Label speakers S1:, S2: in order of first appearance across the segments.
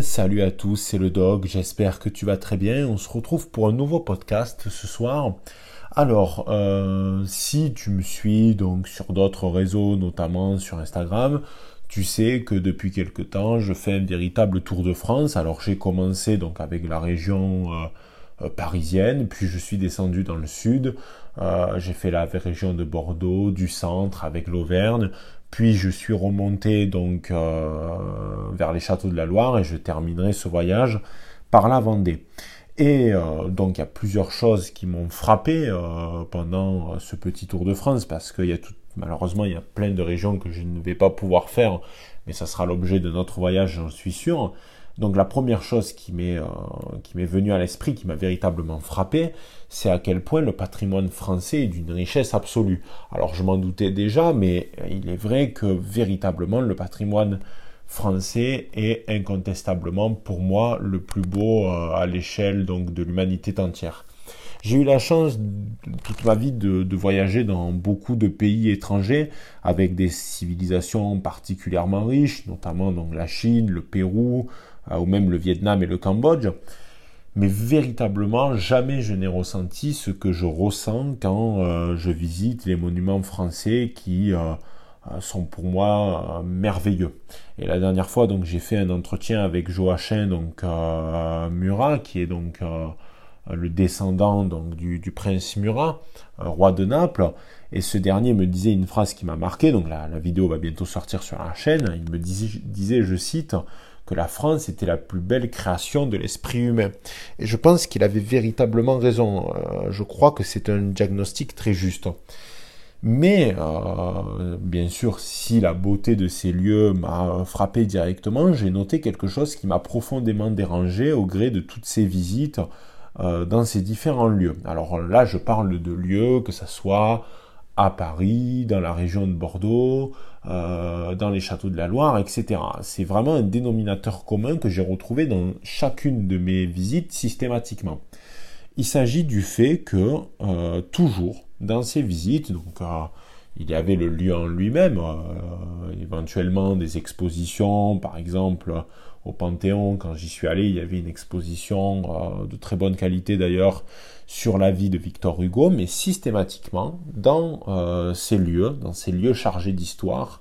S1: salut à tous, c'est le dog, j'espère que tu vas très bien. On se retrouve pour un nouveau podcast ce soir. Alors, euh, si tu me suis donc sur d'autres réseaux, notamment sur Instagram, tu sais que depuis quelque temps, je fais un véritable tour de France. Alors, j'ai commencé donc avec la région euh, euh, parisienne, puis je suis descendu dans le sud. j'ai fait la région de Bordeaux, du centre avec l'Auvergne, puis je suis remonté donc euh, vers les châteaux de la Loire et je terminerai ce voyage par la Vendée. Et euh, donc il y a plusieurs choses qui m'ont frappé euh, pendant ce petit tour de France parce qu'il malheureusement il y a plein de régions que je ne vais pas pouvoir faire, mais ça sera l'objet de notre voyage, j'en suis sûr. Donc la première chose qui m'est euh, qui m'est venue à l'esprit, qui m'a véritablement frappé, c'est à quel point le patrimoine français est d'une richesse absolue. Alors je m'en doutais déjà, mais il est vrai que véritablement le patrimoine français est incontestablement pour moi le plus beau euh, à l'échelle donc de l'humanité entière. J'ai eu la chance toute ma vie de, voyager dans beaucoup de pays étrangers avec des civilisations particulièrement riches, notamment donc la Chine, le Pérou, euh, ou même le Vietnam et le Cambodge. Mais véritablement, jamais je n'ai ressenti ce que je ressens quand euh, je visite les monuments français qui euh, sont pour moi merveilleux. Et la dernière fois, donc, j'ai fait un entretien avec Joachim donc Murat, qui est donc le descendant donc du, prince Murat, roi de Naples. Et ce dernier me disait une phrase qui m'a marqué. Donc la, vidéo va bientôt sortir sur la chaîne. Il me disait je cite que la France était la plus belle création de l'esprit humain. Et je pense qu'il avait véritablement raison. Euh, je crois que c'est un diagnostic très juste. Mais euh, bien sûr, si la beauté de ces lieux m'a frappé directement, j'ai noté quelque chose qui m'a profondément dérangé au gré de toutes ces visites euh, dans ces différents lieux. Alors là, je parle de lieux, que ce soit à Paris, dans la région de Bordeaux, euh, dans les châteaux de la Loire, etc. C'est vraiment un dénominateur commun que j'ai retrouvé dans chacune de mes visites systématiquement. Il s'agit du fait que euh, toujours dans ces visites, donc euh, il y avait le lieu en lui-même, éventuellement des expositions, par exemple au Panthéon, quand j'y suis allé, il y avait une exposition de très bonne qualité d'ailleurs sur la vie de Victor Hugo, mais systématiquement dans euh, ces lieux, dans ces lieux chargés d'histoire,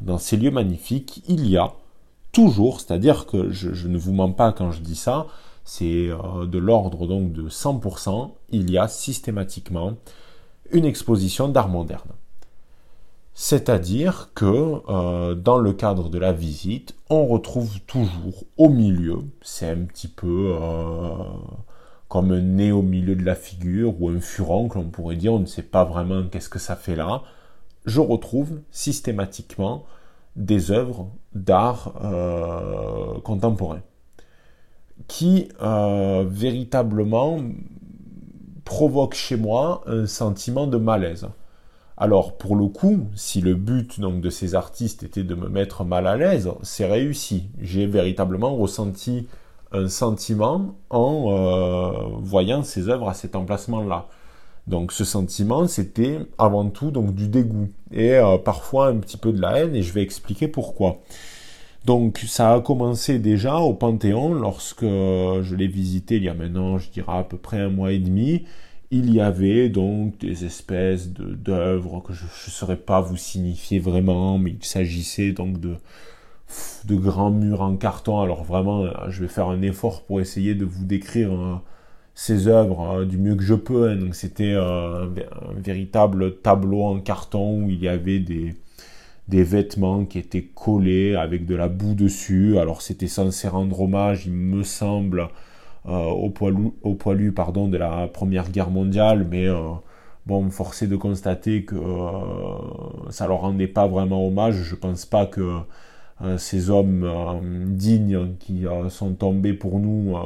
S1: dans ces lieux magnifiques, il y a toujours, c'est-à-dire que je, ne vous mens pas quand je dis ça, c'est euh, de l'ordre donc de 100%, il y a systématiquement une exposition d'art moderne. C'est-à-dire que euh, dans le cadre de la visite, on retrouve toujours au milieu, c'est un petit peu comme un nez au milieu de la figure ou un furoncle, on pourrait dire, on ne sait pas vraiment qu'est-ce que ça fait là, je retrouve systématiquement des œuvres d'art euh, contemporain qui euh, véritablement provoquent chez moi un sentiment de malaise. Alors pour le coup, si le but donc de ces artistes était de me mettre mal à l'aise, c'est réussi. J'ai véritablement ressenti un sentiment en euh, voyant ces œuvres à cet emplacement-là. Donc ce sentiment, c'était avant tout donc du dégoût et euh, parfois un petit peu de la haine et je vais expliquer pourquoi. Donc ça a commencé déjà au Panthéon lorsque je l'ai visité il y a maintenant, je dirais à peu près un mois et demi. Il y avait donc des espèces d'œuvres que je ne saurais pas vous signifier vraiment, mais il s'agissait donc de de grands murs en carton. Alors vraiment, je vais faire un effort pour essayer de vous décrire euh, ces œuvres hein, du mieux que je peux. Hein. C'était euh, un, véritable tableau en carton où il y avait des, des vêtements qui étaient collés avec de la boue dessus. Alors c'était censé rendre hommage, il me semble, au, poilu, au poilu pardon, de la Première Guerre mondiale, mais bon, forcé de constater que ça leur rendait pas vraiment hommage. Je pense pas que euh, ces hommes euh, dignes qui euh, sont tombés pour nous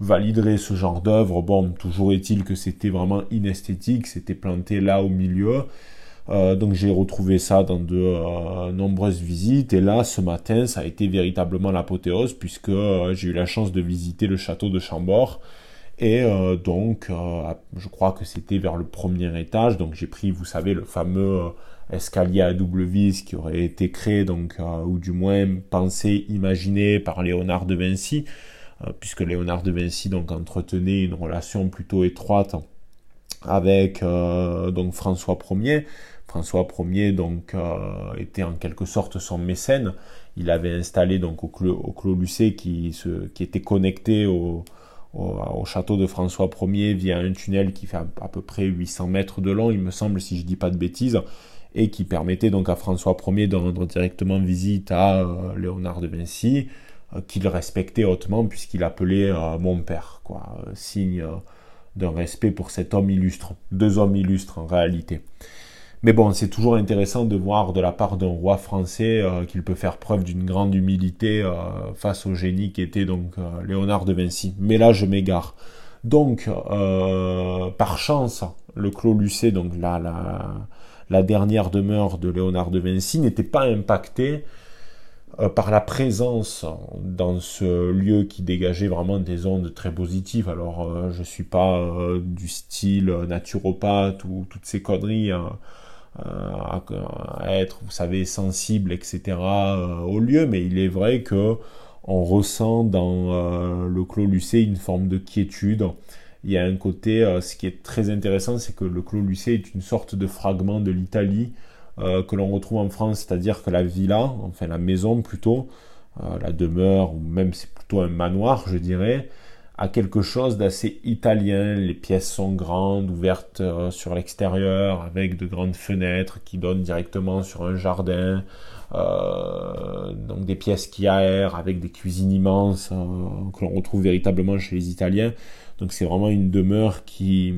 S1: valideraient ce genre d'œuvre. Bon, toujours est-il que c'était vraiment inesthétique, c'était planté là au milieu. Donc j'ai retrouvé ça dans de nombreuses visites. Et là ce matin ça a été véritablement l'apothéose puisque j'ai eu la chance de visiter le château de Chambord. Et donc je crois que c'était vers le premier étage. Donc j'ai pris vous savez le fameux escalier à double vis qui aurait été créé, donc, ou du moins pensé, imaginé par Léonard de Vinci, puisque Léonard de Vinci donc entretenait une relation plutôt étroite avec donc François Ier. François Ier donc était en quelque sorte son mécène. Il avait installé donc au Clos, Lucé qui, était connecté au, au, château de François Ier via un tunnel qui fait à, peu près 800 mètres de long, il me semble, si je dis pas de bêtises, et qui permettait donc à François Ier de rendre directement visite à euh, Léonard de Vinci, euh, qu'il respectait hautement puisqu'il appelait euh, mon père, quoi, signe d'un respect pour cet homme illustre, deux hommes illustres en réalité. Mais bon, c'est toujours intéressant de voir de la part d'un roi français euh, qu'il peut faire preuve d'une grande humilité euh, face au génie qui était donc euh, Léonard de Vinci. Mais là, je m'égare. Donc, par chance, le Clos Lucé, donc la, la, dernière demeure de Léonard de Vinci, n'était pas impacté par la présence dans ce lieu qui dégageait vraiment des ondes très positives. Alors, je suis pas du style naturopathe ou toutes ces conneries. Hein à, être, vous savez, sensible, etc. Euh, au lieu, mais il est vrai que on ressent dans euh, le Clos Lucé une forme de quiétude. Il y a un côté, euh, ce qui est très intéressant, c'est que le Clos Lucé est une sorte de fragment de l'Italie que l'on retrouve en France, c'est-à-dire que la villa, enfin la maison plutôt, la demeure, ou même c'est plutôt un manoir, je dirais, a quelque chose d'assez italien. Les pièces sont grandes, ouvertes euh, sur l'extérieur, avec de grandes fenêtres qui donnent directement sur un jardin. Euh, donc des pièces qui aèrent avec des cuisines immenses euh, que l'on retrouve véritablement chez les Italiens. Donc c'est vraiment une demeure qui,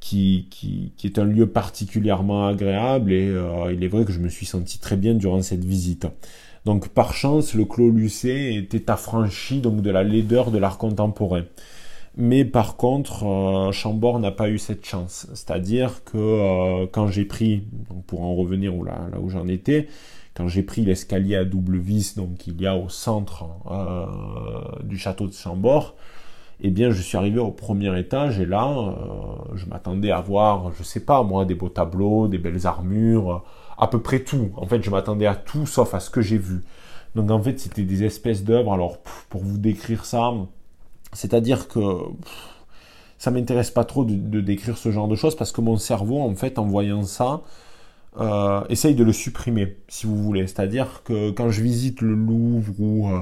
S1: qui, qui, est un lieu particulièrement agréable et il est vrai que je me suis senti très bien durant cette visite. Donc par chance, le Clos Lucé était affranchi donc de la laideur de l'art contemporain. Mais par contre, euh, Chambord n'a pas eu cette chance. C'est-à-dire que euh, quand j'ai pris, pour en revenir où là, là où j'en étais, quand j'ai pris l'escalier à double vis, donc il y a au centre euh, du château de Chambord, eh bien je suis arrivé au premier étage et là, je m'attendais à voir, je sais pas moi, des beaux tableaux, des belles armures, à peu près tout. En fait, je m'attendais à tout sauf à ce que j'ai vu. Donc en fait, c'était des espèces d'œuvres. Alors pour vous décrire ça, c'est-à-dire que ça m'intéresse pas trop de, décrire ce genre de choses parce que mon cerveau, en fait, en voyant ça, euh, essaye de le supprimer, si vous voulez. C'est-à-dire que quand je visite le Louvre ou euh,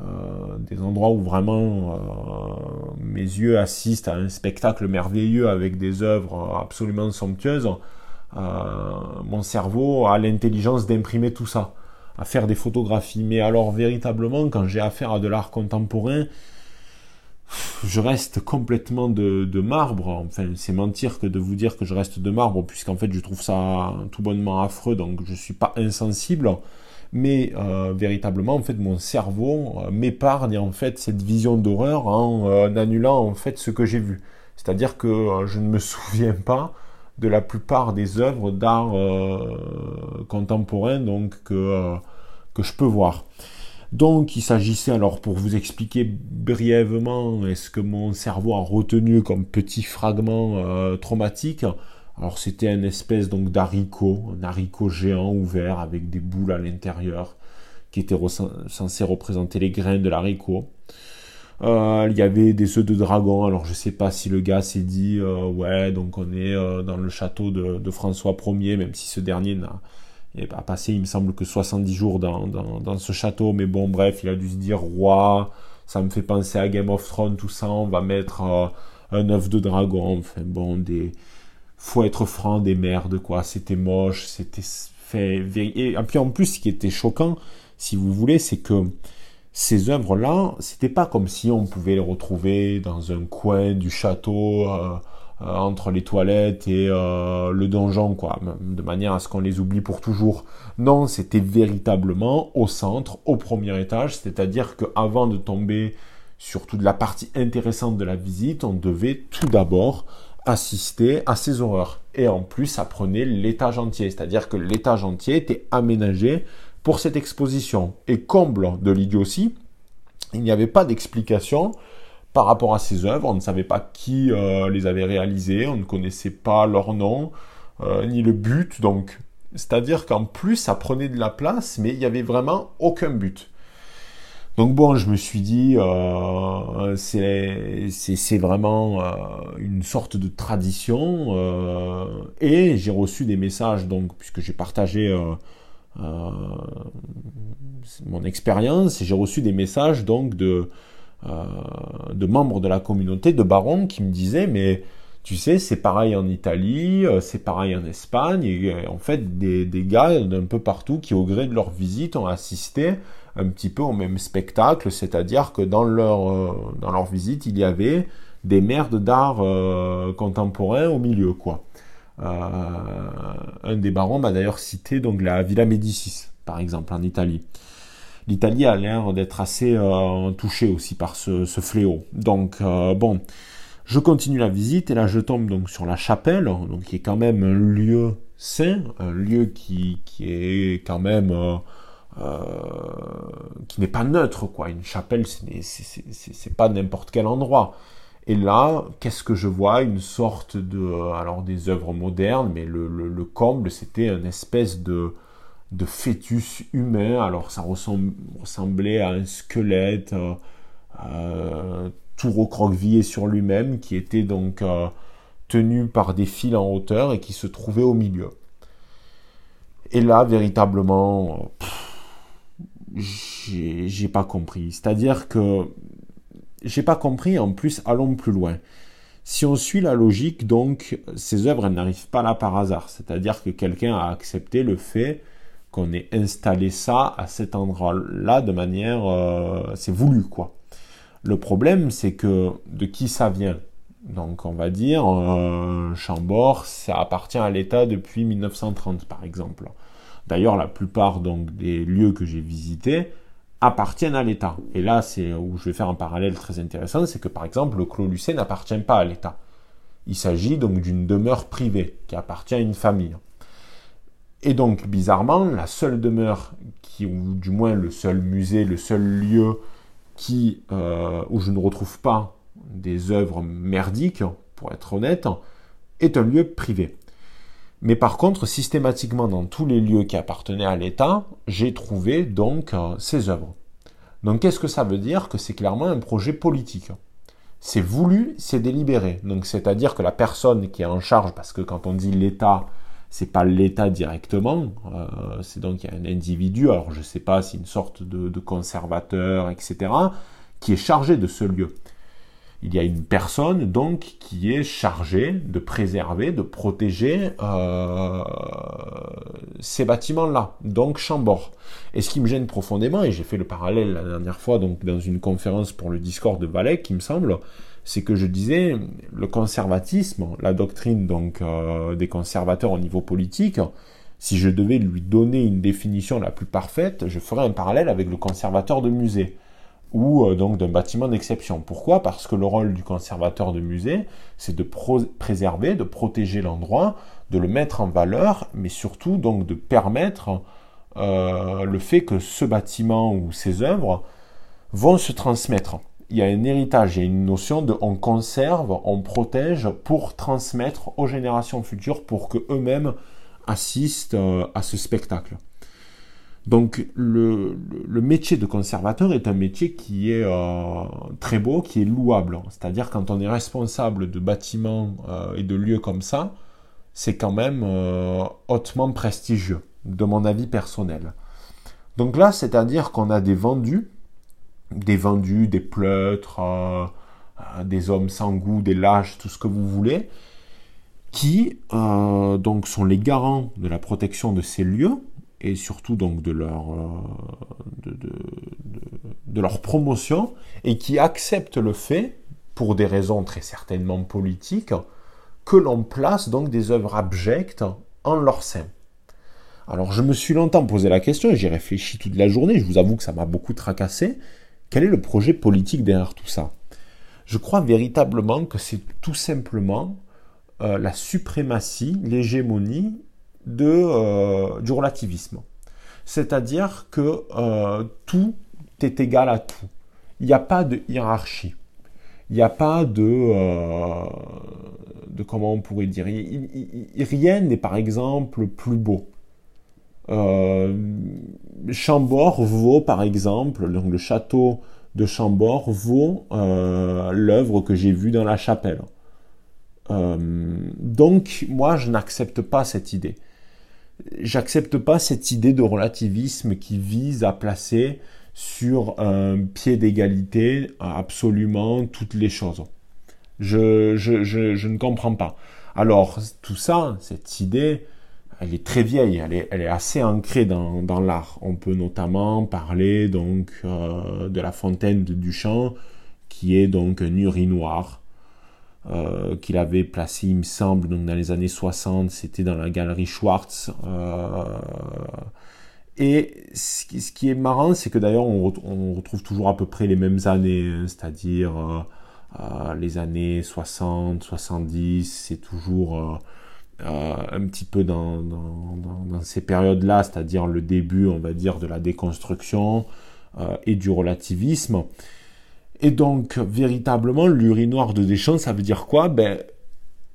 S1: euh, des endroits où vraiment mes yeux assistent à un spectacle merveilleux avec des œuvres absolument somptueuses, mon cerveau a l'intelligence d'imprimer tout ça, à faire des photographies. Mais alors véritablement, quand j'ai affaire à de l'art contemporain, je reste complètement de, marbre. Enfin, c'est mentir que de vous dire que je reste de marbre, puisqu'en fait, je trouve ça tout bonnement affreux, donc je suis pas insensible. Mais euh, véritablement, en fait, mon cerveau euh, m'épargne en fait cette vision d'horreur en annulant en fait ce que j'ai vu. C'est-à-dire que je ne me souviens pas de la plupart des œuvres d'art euh, contemporain donc que, euh, que je peux voir. Donc il s'agissait alors pour vous expliquer brièvement est-ce que mon cerveau a retenu comme petit fragment euh, traumatique? Alors c'était une espèce donc d'haricot, un haricot géant ouvert avec des boules à l'intérieur qui était censé représenter les grains de l'haricot. Euh, il y avait des œufs de dragon. Alors je sais pas si le gars s'est dit euh, ouais donc on est euh, dans le château de, François Ier, même si ce dernier n'a pas passé, il me semble que 70 jours dans, dans, ce château. Mais bon bref, il a dû se dire roi. Ça me fait penser à Game of Thrones, tout ça. On va mettre un œuf de dragon. Enfin bon, des faut être franc, des merdes quoi. C'était moche, c'était fait. Et puis en plus, ce qui était choquant, si vous voulez, c'est que ces œuvres-là, c'était pas comme si on pouvait les retrouver dans un coin du château, euh, euh, entre les toilettes et euh, le donjon, quoi, de manière à ce qu'on les oublie pour toujours. Non, c'était véritablement au centre, au premier étage, c'est-à-dire qu'avant de tomber sur toute la partie intéressante de la visite, on devait tout d'abord assister à ces horreurs. Et en plus, ça prenait l'étage entier, c'est-à-dire que l'étage entier était aménagé pour cette exposition. Et comble de l'idiotie, il n'y avait pas d'explication par rapport à ces œuvres. On ne savait pas qui euh, les avait réalisées, on ne connaissait pas leur nom. ni le but. Donc, c'est-à-dire qu'en plus, ça prenait de la place, mais il n'y avait vraiment aucun but. Donc bon, je me suis dit, euh, c'est vraiment euh, une sorte de tradition. Euh, et j'ai reçu des messages, donc puisque j'ai partagé mon expérience, j'ai reçu des messages donc de, de membres de la communauté, de barons, qui me disaient, mais tu sais, c'est pareil en Italie, c'est pareil en Espagne, et en fait, des, gars d'un peu partout qui, au gré de leur visite, ont assisté un petit peu au même spectacle, c'est-à-dire que dans leur, euh, dans leur visite, il y avait des merdes d'art euh, contemporain au milieu, quoi. Euh, un des barons m'a d'ailleurs cité donc la Villa Médicis, par exemple, en Italie. L'Italie a l'air d'être assez touchée aussi par ce, fléau. Donc bon, je continue la visite et là je tombe donc sur la chapelle, donc qui est quand même un lieu saint, un lieu qui, qui est quand même euh, qui n'est pas neutre, quoi. Une chapelle, c'est pas n'importe quel endroit. Et là, qu'est-ce que je vois? Une sorte de, alors des œuvres modernes, mais le, le, comble, c'était une espèce de, de fœtus humain. Alors ça ressemblait à un squelette, euh, euh, tout recroquevillé sur lui-même, qui était donc tenu par des fils en hauteur et qui se trouvait au milieu. Et là, véritablement, j'ai pas compris. C'est-à-dire que j'ai pas compris. En plus, allons plus loin. Si on suit la logique, donc, ces œuvres n'arrivent pas là par hasard. C'est-à-dire que quelqu'un a accepté le fait qu'on ait installé ça à cet endroit-là de manière, euh, c'est voulu quoi. Le problème, c'est que de qui ça vient? Donc, on va dire, euh, Chambord, ça appartient à l'État depuis 1930, par exemple. D'ailleurs, la plupart donc, des lieux que j'ai visités appartiennent à l'État. Et là, c'est où je vais faire un parallèle très intéressant, c'est que par exemple, le Clos Lucé n'appartient pas à l'État. Il s'agit donc d'une demeure privée qui appartient à une famille. Et donc, bizarrement, la seule demeure qui, ou du moins le seul musée, le seul lieu euh, où je ne retrouve pas des œuvres merdiques, pour être honnête, est un lieu privé. Mais par contre, systématiquement dans tous les lieux qui appartenaient à l'État, j'ai trouvé donc euh, ces œuvres. Donc qu'est-ce que ça veut dire Que c'est clairement un projet politique? C'est voulu, c'est délibéré. Donc c'est-à-dire que la personne qui est en charge, parce que quand on dit l'État, c'est pas l'État directement, euh, c'est donc un individu, alors je ne sais pas si une sorte de conservateur, etc., qui est chargé de ce lieu il y a une personne donc qui est chargée de préserver, de protéger euh, ces bâtiments-là, donc Chambord. Et ce qui me gêne profondément, et j'ai fait le parallèle la dernière fois donc dans une conférence pour le Discord de Valais, qui me semble, c'est que je disais le conservatisme, la doctrine donc euh, des conservateurs au niveau politique. Si je devais lui donner une définition la plus parfaite, je ferais un parallèle avec le conservateur de musée ou euh, donc d'un bâtiment d'exception. Pourquoi? Parce que le rôle du conservateur de musée, c'est de préserver, de protéger l'endroit, de le mettre en valeur, mais surtout donc de permettre euh, le fait que ce bâtiment ou ces œuvres vont se transmettre. Il y a un héritage, il y a une notion de on conserve, on protège pour transmettre aux générations futures pour que eux-mêmes assistent euh, à ce spectacle. Donc le, métier de conservateur est un métier qui est euh, très beau, qui est louable. C'est-à-dire quand on est responsable de bâtiments euh, et de lieux comme ça, c'est quand même euh, hautement prestigieux, de mon avis personnel. Donc là, c'est-à-dire qu'on a des vendus, des vendus, des pleutres, des hommes sans goût, des lâches, tout ce que vous voulez, qui donc sont les garants de la protection de ces lieux, et surtout donc de leur, euh, de, leur promotion et qui acceptent le fait, pour des raisons très certainement politiques, que l'on place donc des œuvres abjectes en leur sein. Alors je me suis longtemps posé la question et j'ai réfléchi toute la journée, je vous avoue que ça m'a beaucoup tracassé. Quel est le projet politique derrière tout ça? Je crois véritablement que c'est tout simplement euh, la suprématie, l'hégémonie de, euh, du relativisme. C'est-à-dire que euh, tout est égal à tout. Il n'y a pas de hiérarchie. Il n'y a pas de, euh, de comment on pourrait dire. rien n'est par exemple plus beau. Chambord vaut par exemple, donc le château de Chambord vaut l'œuvre que j'ai vue dans la chapelle. Donc moi je n'accepte pas cette idée. J'accepte pas cette idée de relativisme qui vise à placer sur un pied d'égalité absolument toutes les choses. Je, je, je, ne comprends pas. Alors, tout ça, cette idée, elle est très vieille, elle est, elle est assez ancrée dans, dans l'art. On peut notamment parler donc euh, de la fontaine de Duchamp, qui est donc un urinoir euh, qu'il avait placé, il me semble, donc dans les années 60, c'était dans la galerie Schwartz. Euh, et ce qui, est marrant, c'est que d'ailleurs on, retrouve toujours à peu près les mêmes années, hein, c'est-à-dire euh, les années 60, 70, c'est toujours un petit peu dans, dans ces périodes-là, c'est-à-dire le début, on va dire, de la déconstruction et du relativisme. Et donc, véritablement, l'urinoir de Deschamps, ça veut dire quoi? Ben,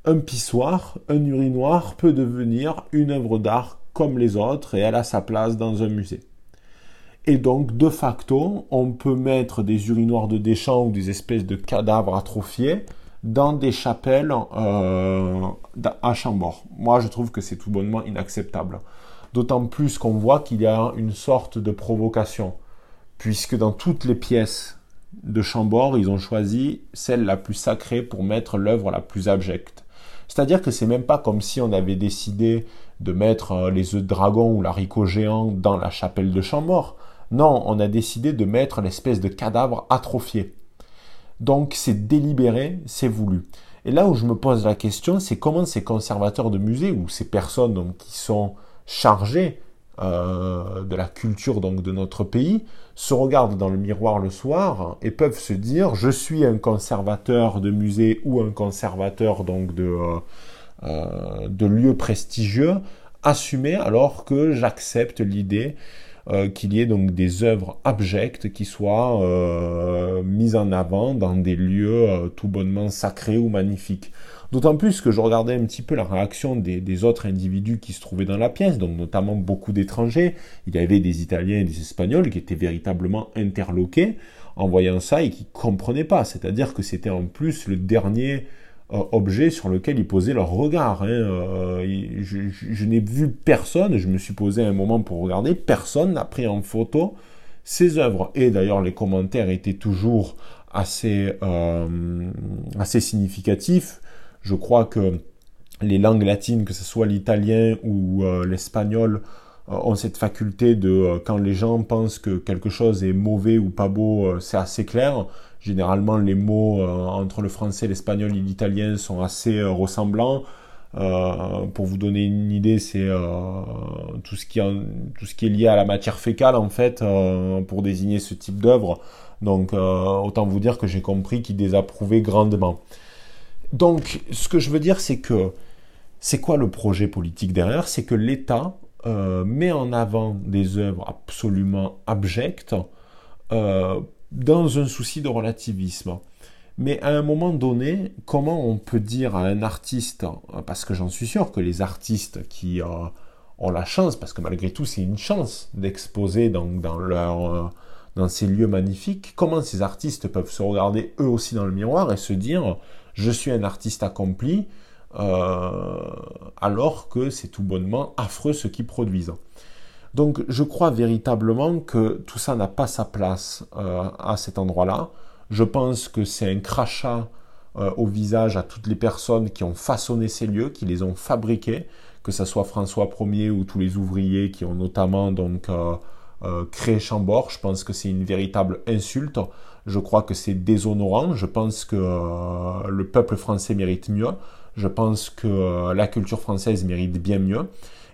S1: un pissoir, un urinoir peut devenir une œuvre d'art comme les autres et elle a sa place dans un musée. Et donc, de facto, on peut mettre des urinoirs de Deschamps ou des espèces de cadavres atrophiés dans des chapelles euh, à Chambord. Moi, je trouve que c'est tout bonnement inacceptable. D'autant plus qu'on voit qu'il y a une sorte de provocation, puisque dans toutes les pièces de Chambord, ils ont choisi celle la plus sacrée pour mettre l'œuvre la plus abjecte. C'est-à-dire que c'est même pas comme si on avait décidé de mettre euh, les œufs de dragon ou l'haricot géant dans la chapelle de Chambord. Non, on a décidé de mettre l'espèce de cadavre atrophié. Donc c'est délibéré, c'est voulu. Et là où je me pose la question, c'est comment ces conservateurs de musées ou ces personnes qui sont chargées euh, de la culture donc de notre pays se regardent dans le miroir le soir et peuvent se dire je suis un conservateur de musée ou un conservateur donc de euh, euh, lieux prestigieux assumés alors que j'accepte l'idée qu'il y ait donc des œuvres abjectes qui soient mises en avant dans des lieux tout bonnement sacrés ou magnifiques. D'autant plus que je regardais un petit peu la réaction des, autres individus qui se trouvaient dans la pièce, donc notamment beaucoup d'étrangers. Il y avait des Italiens et des Espagnols qui étaient véritablement interloqués en voyant ça et qui comprenaient pas. C'est-à-dire que c'était en plus le dernier euh, objet sur lequel ils posaient leur regard. Hein. Euh, je, n'ai vu personne, je me suis posé un moment pour regarder, personne n'a pris en photo ces œuvres. Et d'ailleurs, les commentaires étaient toujours assez, euh, assez significatifs. Je crois que les langues latines, que ce soit l'italien ou l'espagnol, ont cette faculté de, quand les gens pensent que quelque chose est mauvais ou pas beau, c'est assez clair. Généralement, les mots euh, entre le français, l'espagnol et l'italien sont assez euh, ressemblants. Euh, pour vous donner une idée, c'est tout, ce qui tout ce qui est lié à la matière fécale, en fait, pour désigner ce type d'œuvre. Donc, autant vous dire que j'ai compris qu'il désapprouvait grandement. Donc, ce que je veux dire, c'est que c'est quoi le projet politique derrière? C'est que l'État met en avant des œuvres absolument abjectes dans un souci de relativisme. Mais à un moment donné, comment on peut dire à un artiste, parce que j'en suis sûr que les artistes qui euh, ont la chance, parce que malgré tout c'est une chance d'exposer dans, dans, euh, dans ces lieux magnifiques, comment ces artistes peuvent se regarder eux aussi dans le miroir et se dire je suis un artiste accompli, euh, alors que c'est tout bonnement affreux ce qu'ils produisent. Donc je crois véritablement que tout ça n'a pas sa place euh, à cet endroit-là. Je pense que c'est un crachat euh, au visage à toutes les personnes qui ont façonné ces lieux, qui les ont fabriqués, que ce soit François Ier ou tous les ouvriers qui ont notamment donc créé Chambord. Je pense que c'est une véritable insulte. Je crois que c'est déshonorant. Je pense que le peuple français mérite mieux. Je pense que la culture française mérite bien mieux.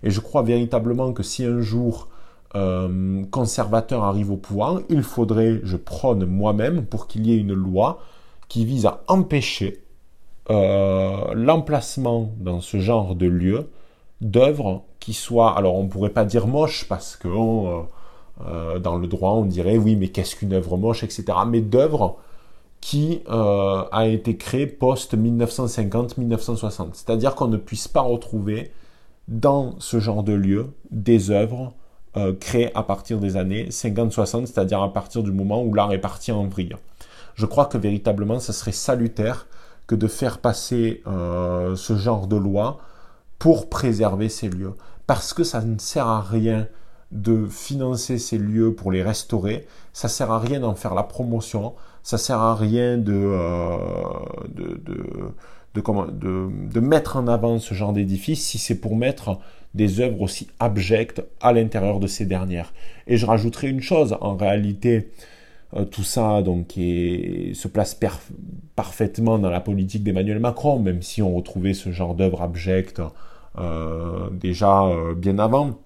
S1: Et je crois véritablement que si un jour euh, conservateur arrive au pouvoir, il faudrait, je prône moi-même, pour qu'il y ait une loi qui vise à empêcher euh, l'emplacement dans ce genre de lieu d'œuvres qui soient, alors on pourrait pas dire moche parce que euh, dans le droit on dirait oui mais qu'est-ce qu'une œuvre moche, etc. Mais d'œuvres qui euh, a été créé post-1950-1960. C'est-à-dire qu'on ne puisse pas retrouver dans ce genre de lieu des œuvres euh, créées à partir des années 50-60, c'est-à-dire à partir du moment où l'art est parti en vrille. Je crois que véritablement, ce serait salutaire que de faire passer ce genre de loi pour préserver ces lieux. Parce que ça ne sert à rien de financer ces lieux pour les restaurer, ça sert à rien d'en faire la promotion, ça sert à rien de, euh, de, de, mettre en avant ce genre d'édifice si c'est pour mettre des œuvres aussi abjectes à l'intérieur de ces dernières. Et je rajouterai une chose, en réalité, euh, tout ça donc se place parfaitement dans la politique d'Emmanuel Macron, même si on retrouvait ce genre d'œuvres abjectes euh, déjà bien avant.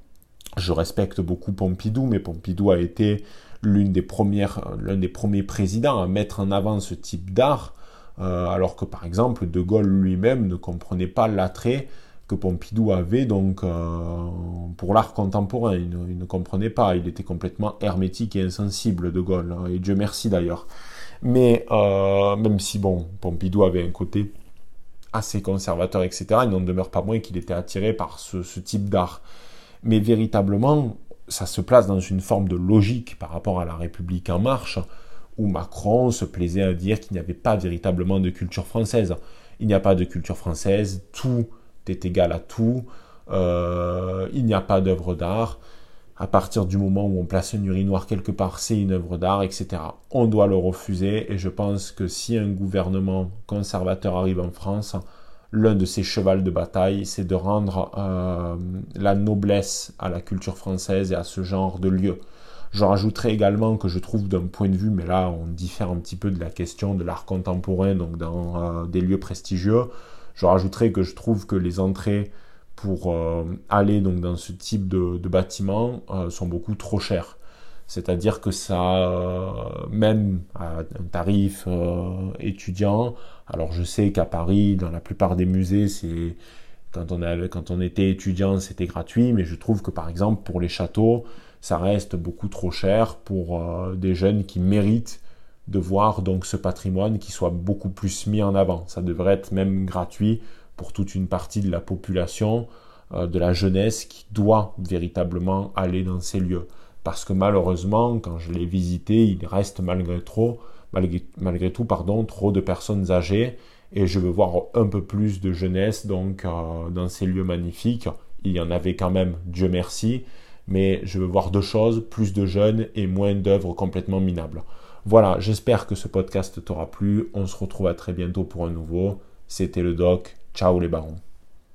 S1: Je respecte beaucoup Pompidou, mais Pompidou a été l'un des premiers présidents à mettre en avant ce type d'art, euh, alors que par exemple De Gaulle lui-même ne comprenait pas l'attrait que Pompidou avait donc euh, pour l'art contemporain. Il ne, comprenait pas, il était complètement hermétique et insensible De Gaulle, hein, et Dieu merci d'ailleurs. Mais euh, même si bon, Pompidou avait un côté assez conservateur, etc., il n'en demeure pas moins qu'il était attiré par ce type d'art. Mais véritablement, ça se place dans une forme de logique par rapport à la République en marche, où Macron se plaisait à dire qu'il n'y avait pas véritablement de culture française. Il n'y a pas de culture française, tout est égal à tout, euh, il n'y a pas d'œuvre d'art. À partir du moment où on place un urinoir quelque part, c'est une œuvre d'art, etc. On doit le refuser et je pense que si un gouvernement conservateur arrive en France, l'un de ses chevals de bataille, c'est de rendre euh, la noblesse à la culture française et à ce genre de lieu. Je rajouterai également que je trouve d'un point de vue, mais là on diffère un petit peu de la question de l'art contemporain, donc dans euh, des lieux prestigieux, je rajouterai que je trouve que les entrées pour euh, aller donc dans ce type de, de bâtiment sont beaucoup trop chères. C'est-à-dire que ça, même à un tarif étudiant, alors je sais qu'à Paris, dans la plupart des musées, c'est quand on, était étudiant, c'était gratuit, mais je trouve que par exemple pour les châteaux, ça reste beaucoup trop cher pour euh, des jeunes qui méritent de voir donc ce patrimoine qui soit beaucoup plus mis en avant. Ça devrait être même gratuit pour toute une partie de la population, euh, de la jeunesse qui doit véritablement aller dans ces lieux. Parce que malheureusement, quand je l'ai visité, il reste malgré trop malgré, tout trop de personnes âgées et je veux voir un peu plus de jeunesse donc euh, dans ces lieux magnifiques. Il y en avait quand même, Dieu merci, mais je veux voir deux choses, plus de jeunes et moins d'œuvres complètement minables. Voilà, j'espère que ce podcast t'aura plu. On se retrouve à très bientôt pour un nouveau. C'était le doc. Ciao les barons.